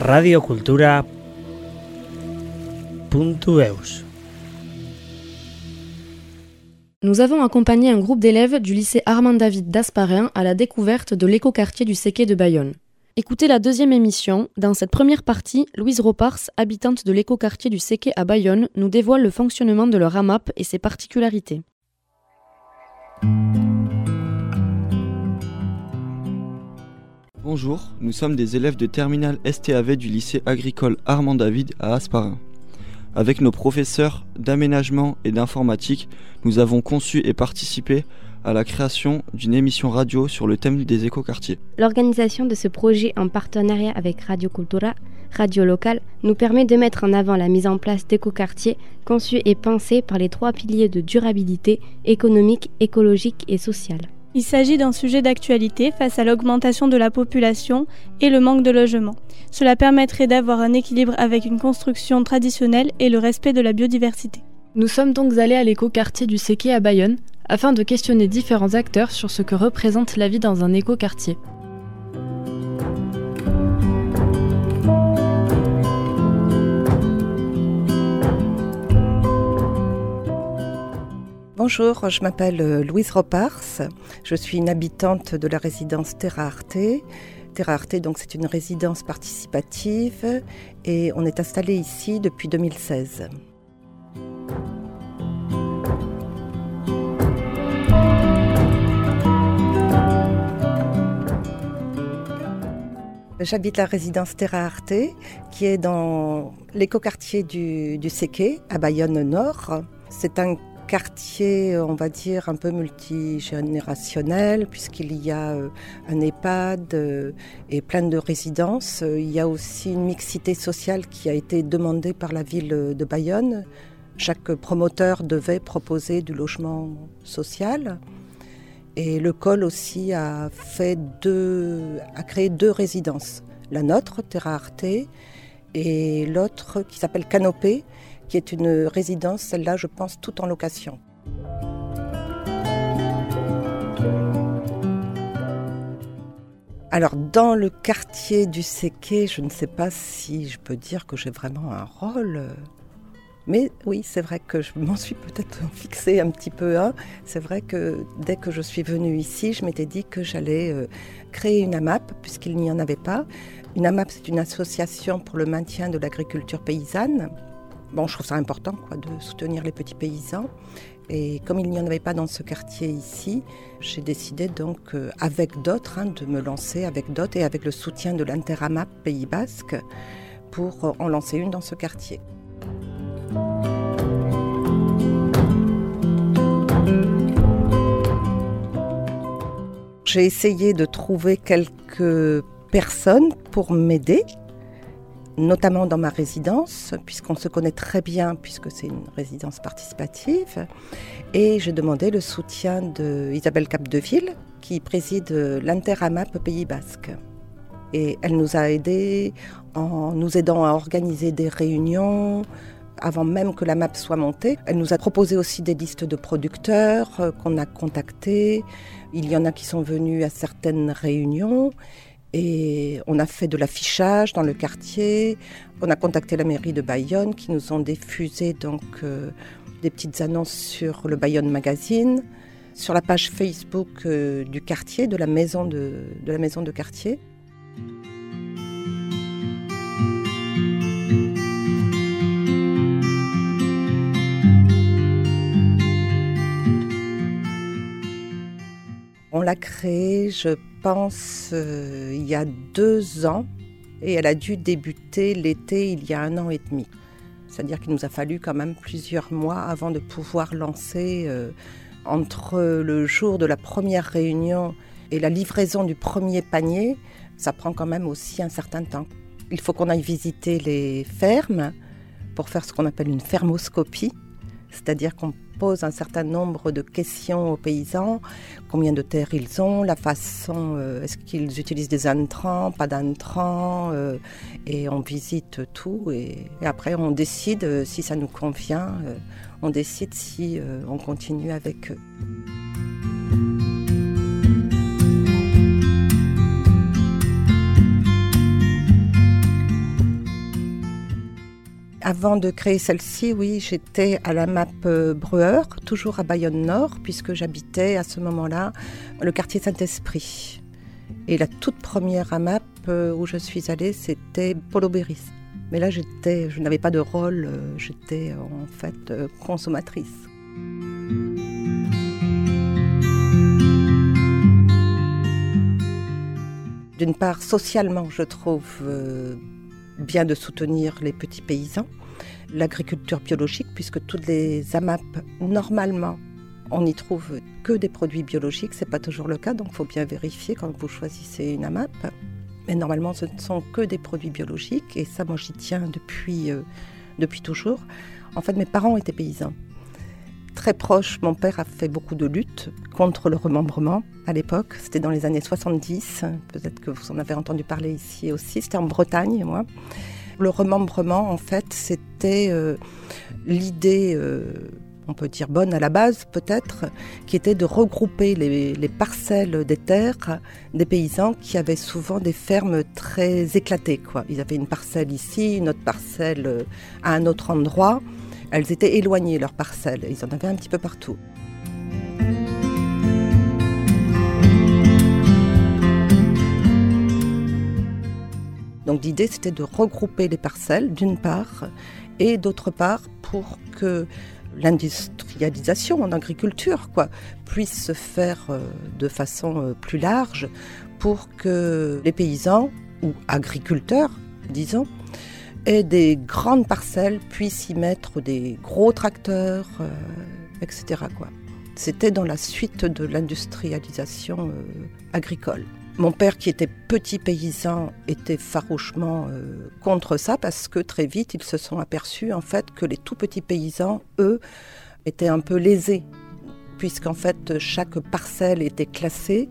radiocultura.eus. Nous avons accompagné un groupe d'élèves du lycée Armand David d'Asparin à la découverte de l'écoquartier du Séquet de Bayonne. Écoutez la deuxième émission. Dans cette première partie, Louise Ropars, habitante de l'écoquartier du Séquet à Bayonne, nous dévoile le fonctionnement de leur AMAP et ses particularités. Bonjour, nous sommes des élèves de terminale STAV du lycée agricole Armand David à Asparin. Avec nos professeurs d'aménagement et d'informatique, nous avons conçu et participé à la création d'une émission radio sur le thème des écoquartiers. L'organisation de ce projet en partenariat avec Radio Cultura, radio locale, nous permet de mettre en avant la mise en place d'écoquartiers conçus et pensés par les trois piliers de durabilité économique, écologique et sociale. Il s'agit d'un sujet d'actualité face à l'augmentation de la population et le manque de logement. Cela permettrait d'avoir un équilibre avec une construction traditionnelle et le respect de la biodiversité. Nous sommes donc allés à l'écoquartier du Séquet à Bayonne afin de questionner différents acteurs sur ce que représente la vie dans un écoquartier. Bonjour, je m'appelle euh, Louise Ropars. Je suis une habitante de la résidence Terra Arte. Terra Arte, donc, c'est une résidence participative et on est installé ici depuis 2016. J'habite la résidence Terra Arte, qui est dans l'écoquartier du, du Séquet, à Bayonne Nord. C'est un quartier, on va dire, un peu multigénérationnel, puisqu'il y a euh, un EHPAD euh, et plein de résidences. Il y a aussi une mixité sociale qui a été demandée par la ville de Bayonne. Chaque promoteur devait proposer du logement social. Et le col aussi a, fait deux, a créé deux résidences. La nôtre, Terra Arte, et l'autre qui s'appelle Canopée, qui est une résidence, celle-là, je pense, tout en location. Alors, dans le quartier du Séquet, je ne sais pas si je peux dire que j'ai vraiment un rôle. Mais oui, c'est vrai que je m'en suis peut-être fixé un petit peu. C'est vrai que dès que je suis venue ici, je m'étais dit que j'allais euh, créer une AMAP, puisqu'il n'y en avait pas. Une AMAP, c'est une association pour le maintien de l'agriculture paysanne. Bon, je trouve ça important quoi, de soutenir les petits paysans. Et comme il n'y en avait pas dans ce quartier ici, j'ai décidé donc, euh, avec d'autres, hein, de me lancer avec d'autres et avec le soutien de l'Interamap Pays Basque pour euh, en lancer une dans ce quartier. J'ai essayé de trouver quelques personnes pour m'aider notamment dans ma résidence, puisqu'on se connaît très bien, puisque c'est une résidence participative. Et j'ai demandé le soutien d'Isabelle Capdeville, qui préside l'Interamap Pays Basque. Et elle nous a aidés en nous aidant à organiser des réunions, avant même que la map soit montée. Elle nous a proposé aussi des listes de producteurs euh, qu'on a contactés. Il y en a qui sont venus à certaines réunions. Et on a fait de l'affichage dans le quartier. On a contacté la mairie de Bayonne qui nous ont diffusé donc euh, des petites annonces sur le Bayonne Magazine, sur la page Facebook euh, du quartier, de la maison de, de la maison de quartier. On l'a créée, je pense, euh, il y a deux ans et elle a dû débuter l'été il y a un an et demi. C'est-à-dire qu'il nous a fallu quand même plusieurs mois avant de pouvoir lancer euh, entre le jour de la première réunion et la livraison du premier panier. Ça prend quand même aussi un certain temps. Il faut qu'on aille visiter les fermes pour faire ce qu'on appelle une fermoscopie, c'est-à-dire qu'on pose un certain nombre de questions aux paysans. Combien de terres ils ont, la façon, euh, est-ce qu'ils utilisent des intrants, pas d'intrants, euh, et on visite tout. Et, après, on décide euh, si ça nous convient, on décide si on continue avec eux. Avant de créer celle-ci, oui, j'étais à la MAP euh, Breuer, toujours à Bayonne Nord, puisque j'habitais à ce moment-là le quartier Saint-Esprit. Et la toute première AMAP euh, où je suis allée, c'était Polo Béris. Mais là, j'étais, je n'avais pas de rôle, euh, j'étais en fait consommatrice. D'une part, socialement, je trouve bien de soutenir les petits paysans, l'agriculture biologique, puisque toutes les AMAP, normalement, on n'y trouve que des produits biologiques. Ce n'est pas toujours le cas, donc il faut bien vérifier quand vous choisissez une AMAP. Mais normalement, ce ne sont que des produits biologiques, et ça, moi, j'y tiens depuis, euh, depuis toujours. En fait, mes parents étaient paysans. Très proche, mon père a fait beaucoup de luttes contre le remembrement à l'époque. C'était dans les années 70. Peut-être que vous en avez entendu parler ici aussi. C'était en Bretagne, moi. Le remembrement, en fait, c'était euh, l'idée, euh, on peut dire bonne à la base peut-être, qui était de regrouper les, parcelles des terres des paysans qui avaient souvent des fermes très éclatées. Quoi. Ils avaient une parcelle ici, une autre parcelle euh, à un autre endroit. Elles étaient éloignées, leurs parcelles. Ils en avaient un petit peu partout. Donc l'idée, c'était de regrouper les parcelles, d'une part, et d'autre part, pour que l'industrialisation en agriculture puisse se faire euh, de façon euh, plus large, pour que les paysans, ou agriculteurs, disons, aient des grandes parcelles, puissent y mettre des gros tracteurs, euh, etc. C'était dans la suite de l'industrialisation agricole. Mon père, qui était petit paysan, était farouchement euh, contre ça parce que très vite, ils se sont aperçus en fait que les tout petits paysans, eux, étaient un peu lésés, puisqu'en fait, chaque parcelle était classée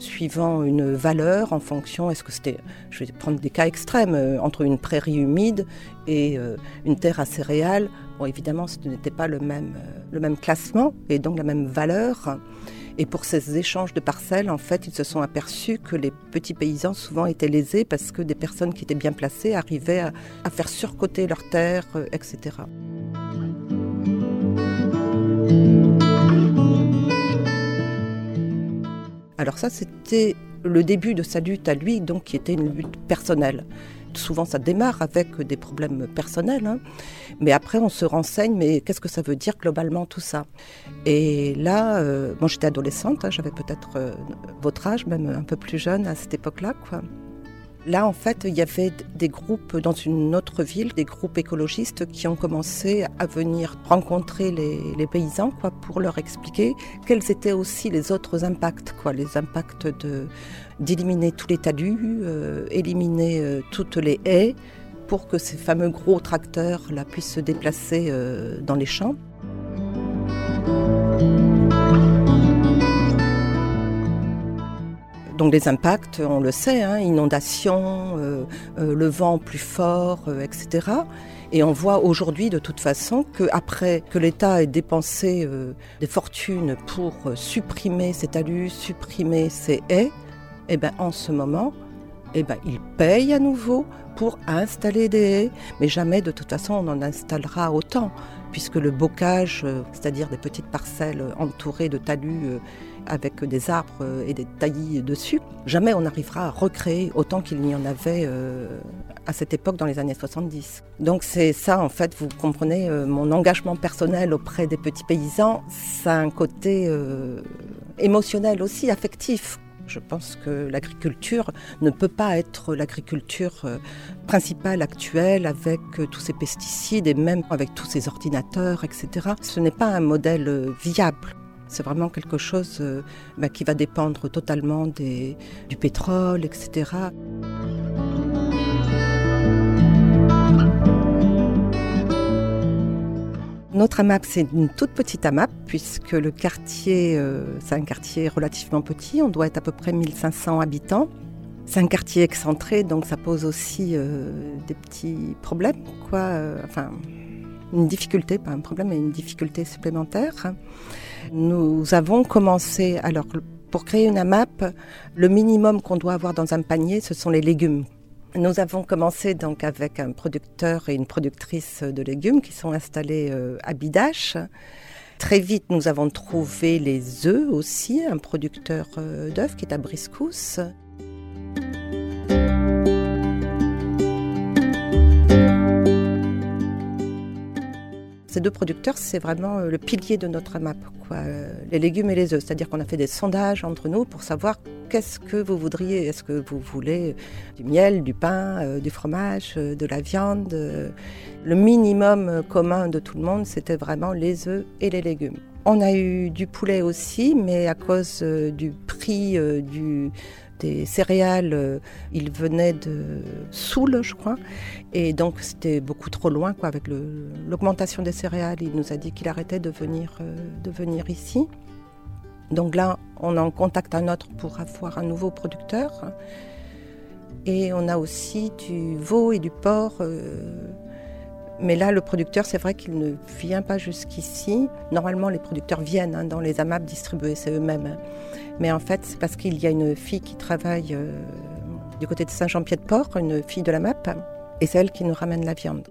suivant une valeur en fonction, est-ce que c'était, je vais prendre des cas extrêmes, euh, entre une prairie humide et euh, une terre à céréales. Bon, évidemment, ce n'était pas le même, le même classement et donc la même valeur. Et pour ces échanges de parcelles, en fait, ils se sont aperçus que les petits paysans souvent étaient lésés parce que des personnes qui étaient bien placées arrivaient à, faire surcoter leurs terres, euh, etc. Alors ça, c'était le début de sa lutte à lui, donc qui était une lutte personnelle. Souvent, ça démarre avec des problèmes personnels, hein. mais après, on se renseigne, mais qu'est-ce que ça veut dire globalement tout ça? Et là, euh, j'étais adolescente, hein, j'avais peut-être euh, votre âge, même un peu plus jeune à cette époque-là, quoi. Là, en fait, il y avait des groupes dans une autre ville, des groupes écologistes qui ont commencé à venir rencontrer les, paysans quoi, pour leur expliquer quels étaient aussi les autres impacts, quoi, les impacts d'éliminer tous les talus, euh, éliminer euh, toutes les haies pour que ces fameux gros tracteurs là, puissent se déplacer euh, dans les champs. Donc les impacts, on le sait, hein, inondations, euh, euh, le vent plus fort, euh, etc. Et on voit aujourd'hui de toute façon qu'après que l'État ait dépensé des fortunes pour supprimer ces talus, supprimer ces haies, eh ben, en ce moment, eh ben, il paye à nouveau pour installer des haies, mais jamais de toute façon on en installera autant, puisque le bocage, c'est-à-dire des petites parcelles entourées de talus, avec des arbres et des taillis dessus, jamais on n'arrivera à recréer autant qu'il n'y en avait euh, à cette époque dans les années 70. Donc c'est ça en fait, vous comprenez, euh, mon engagement personnel auprès des petits paysans, ça a un côté euh, émotionnel aussi, affectif. Je pense que l'agriculture ne peut pas être l'agriculture principale actuelle avec tous ces pesticides et même avec tous ces ordinateurs, etc. Ce n'est pas un modèle viable. C'est vraiment quelque chose euh, bah, qui va dépendre totalement du pétrole, etc. Notre AMAP, c'est une toute petite AMAP, puisque le quartier, euh, c'est un quartier relativement petit, on doit être à peu près 1500 habitants. C'est un quartier excentré, donc ça pose aussi euh, des petits problèmes, quoi. enfin, une difficulté, pas un problème, mais une difficulté supplémentaire. Nous avons commencé, alors pour créer une AMAP, le minimum qu'on doit avoir dans un panier, ce sont les légumes. Nous avons commencé donc avec un producteur et une productrice de légumes qui sont installés euh, à Bidache. Très vite, nous avons trouvé les œufs aussi, un producteur euh, d'œufs qui est à Briscousse. Ces deux producteurs, c'est vraiment euh, le pilier de notre AMAP, quoi. Euh, les légumes et les œufs. C'est-à-dire qu'on a fait des sondages entre nous pour savoir qu'est-ce que vous voudriez. Est-ce que vous voulez du miel, du pain, euh, du fromage, de la viande Le minimum commun de tout le monde, c'était vraiment les œufs et les légumes. On a eu du poulet aussi, mais à cause du prix du des céréales, euh, il venait de Soule, je crois, et donc c'était beaucoup trop loin quoi, avec l'augmentation des céréales. Il nous a dit qu'il arrêtait de venir, euh, de venir ici. Donc là, on en contacte un autre pour avoir un nouveau producteur. Et on a aussi du veau et du porc. Euh, mais là, le producteur, c'est vrai qu'il ne vient pas jusqu'ici. Normalement, les producteurs viennent hein, dans les AMAP distribuer, c'est eux-mêmes. Hein. Mais en fait, c'est parce qu'il y a une fille qui travaille euh, du côté de Saint-Jean-Pied-de-Port, une fille de la MAP, et c'est elle qui nous ramène la viande.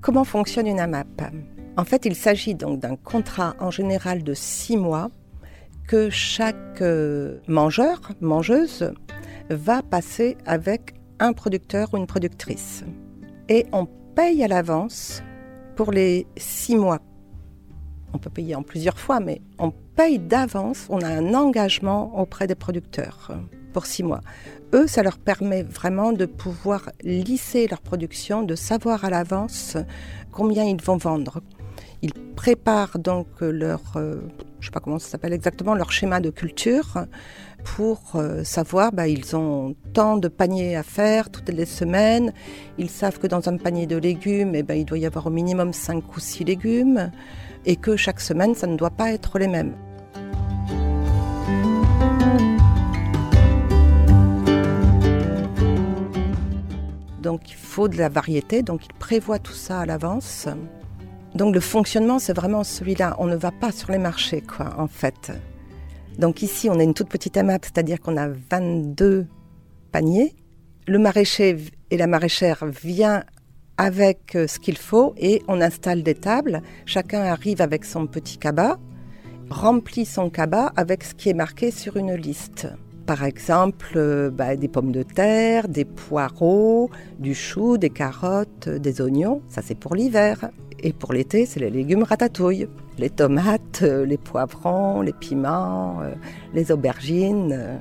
Comment fonctionne une AMAP? En fait, il s'agit donc d'un contrat en général de six mois que chaque euh, mangeur, mangeuse, va passer avec un producteur ou une productrice. Et on paye à l'avance pour les six mois. On peut payer en plusieurs fois, mais on paye d'avance, on a un engagement auprès des producteurs pour six mois. Eux, ça leur permet vraiment de pouvoir lisser leur production, de savoir à l'avance combien ils vont vendre. Ils préparent donc leur, euh, je sais pas comment ça s'appelle exactement, leur schéma de culture pour euh, savoir, bah, ils ont tant de paniers à faire toutes les semaines. Ils savent que dans un panier de légumes, eh ben, il doit y avoir au minimum 5 ou 6 légumes et que chaque semaine, ça ne doit pas être les mêmes. Donc il faut de la variété, donc ils prévoient tout ça à l'avance. Donc le fonctionnement, c'est vraiment celui-là. On ne va pas sur les marchés, quoi, en fait. Donc ici, on a une toute petite AMAP, c'est-à-dire qu'on a 22 paniers. Le maraîcher et la maraîchère viennent avec euh, ce qu'il faut et on installe des tables. Chacun arrive avec son petit cabas, remplit son cabas avec ce qui est marqué sur une liste. Par exemple, euh, bah, des pommes de terre, des poireaux, du chou, des carottes, des oignons. Ça, c'est pour l'hiver. Et pour l'été, c'est les légumes ratatouille. Les tomates, euh, les poivrons, les piments, euh, les aubergines.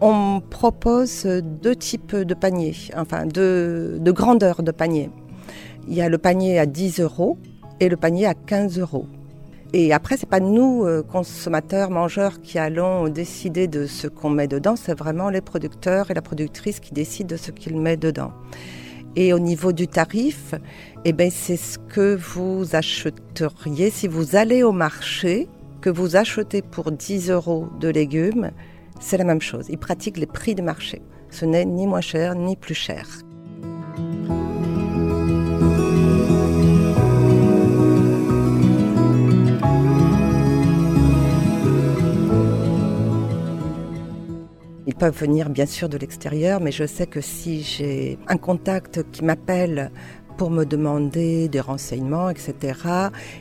On propose deux types de paniers, enfin deux, de grandeur de paniers. Il y a le panier à 10 euros et le panier à 15 euros. Et après, c'est pas nous, euh, consommateurs, mangeurs, qui allons décider de ce qu'on met dedans, c'est vraiment les producteurs et la productrice qui décident de ce qu'ils mettent dedans. Et au niveau du tarif, eh ben, c'est ce que vous achèteriez si vous allez au marché, que vous achetez pour 10 euros de légumes, c'est la même chose. Ils pratiquent les prix de marché. Ce n'est ni moins cher ni plus cher. Peuvent venir bien sûr de l'extérieur, mais je sais que si j'ai un contact qui m'appelle pour me demander des renseignements, etc.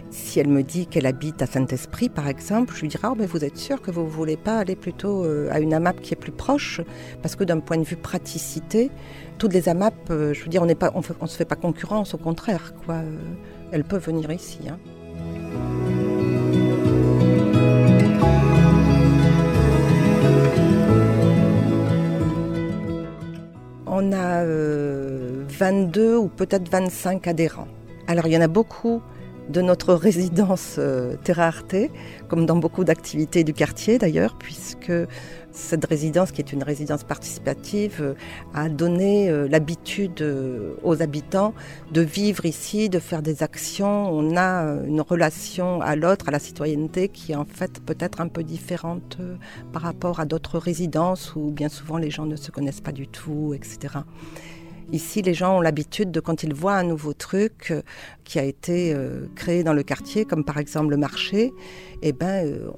Si elle me dit qu'elle habite à Saint-Esprit, par exemple, je lui dirai oh, mais vous êtes sûr que vous ne voulez pas aller plutôt euh, à une AMAP qui est plus proche? Parce que d'un point de vue praticité, toutes les AMAP, euh, je veux dire, on ne se fait pas concurrence, au contraire. Quoi. Euh, elles peuvent venir ici. Hein. On a 22 euh, ou peut-être 25 adhérents. Alors il y en a beaucoup de notre résidence euh, Terra Arte, comme dans beaucoup d'activités du quartier d'ailleurs, puisque cette résidence, qui est une résidence participative, euh, a donné euh, l'habitude aux habitants de vivre ici, de faire des actions. On a une relation à l'autre, à la citoyenneté, qui est en fait peut-être un peu différente par rapport à d'autres résidences où bien souvent les gens ne se connaissent pas du tout, etc. Ici, les gens ont l'habitude de, quand ils voient un nouveau truc euh, qui a été euh, créé dans le quartier, comme par exemple le marché, eh ben, euh,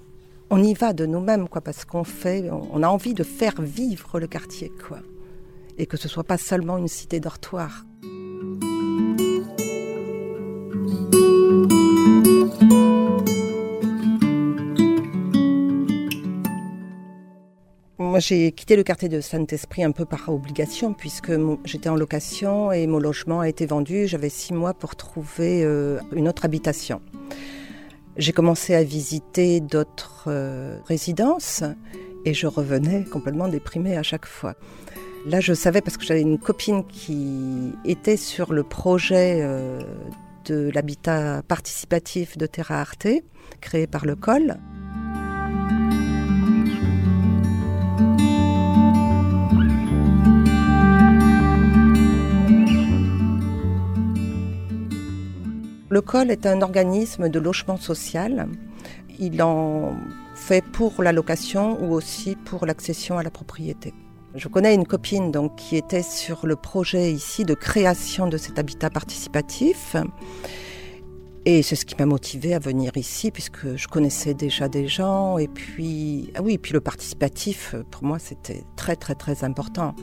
on y va de nous-mêmes, quoi, parce qu'on fait, on a envie de faire vivre le quartier, quoi, et que ce soit pas seulement une cité dortoir. Moi, j'ai quitté le quartier de Saint-Esprit un peu par obligation, puisque j'étais en location et mon logement a été vendu. J'avais six mois pour trouver euh, une autre habitation. J'ai commencé à visiter d'autres euh, résidences et je revenais complètement déprimée à chaque fois. Là, je savais parce que j'avais une copine qui était sur le projet euh, de l'habitat participatif de Terra Arte, créé par le COL. Le COL est un organisme de logement social. Il en fait pour la location ou aussi pour l'accession à la propriété. Je connais une copine donc, qui était sur le projet ici de création de cet habitat participatif. Et c'est ce qui m'a motivée à venir ici, puisque je connaissais déjà des gens. Et puis, ah oui, puis le participatif, pour moi, c'était très, très, très important.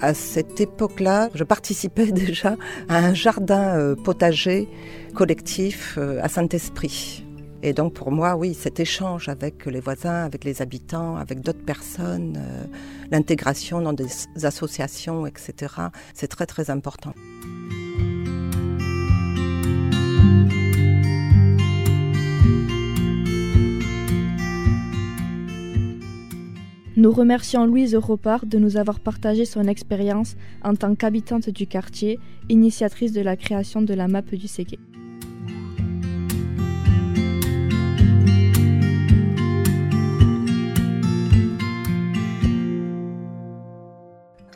À cette époque-là, je participais déjà à un jardin euh, potager collectif euh, à Saint-Esprit. Et donc pour moi, oui, cet échange avec les voisins, avec les habitants, avec d'autres personnes, euh, l'intégration dans des associations, etc., c'est très très important. Nous remercions Louise Ropard de nous avoir partagé son expérience en tant qu'habitante du quartier, initiatrice de la création de la map du Séquet.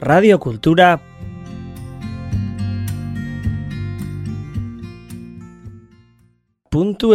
Radio Cultura. Punto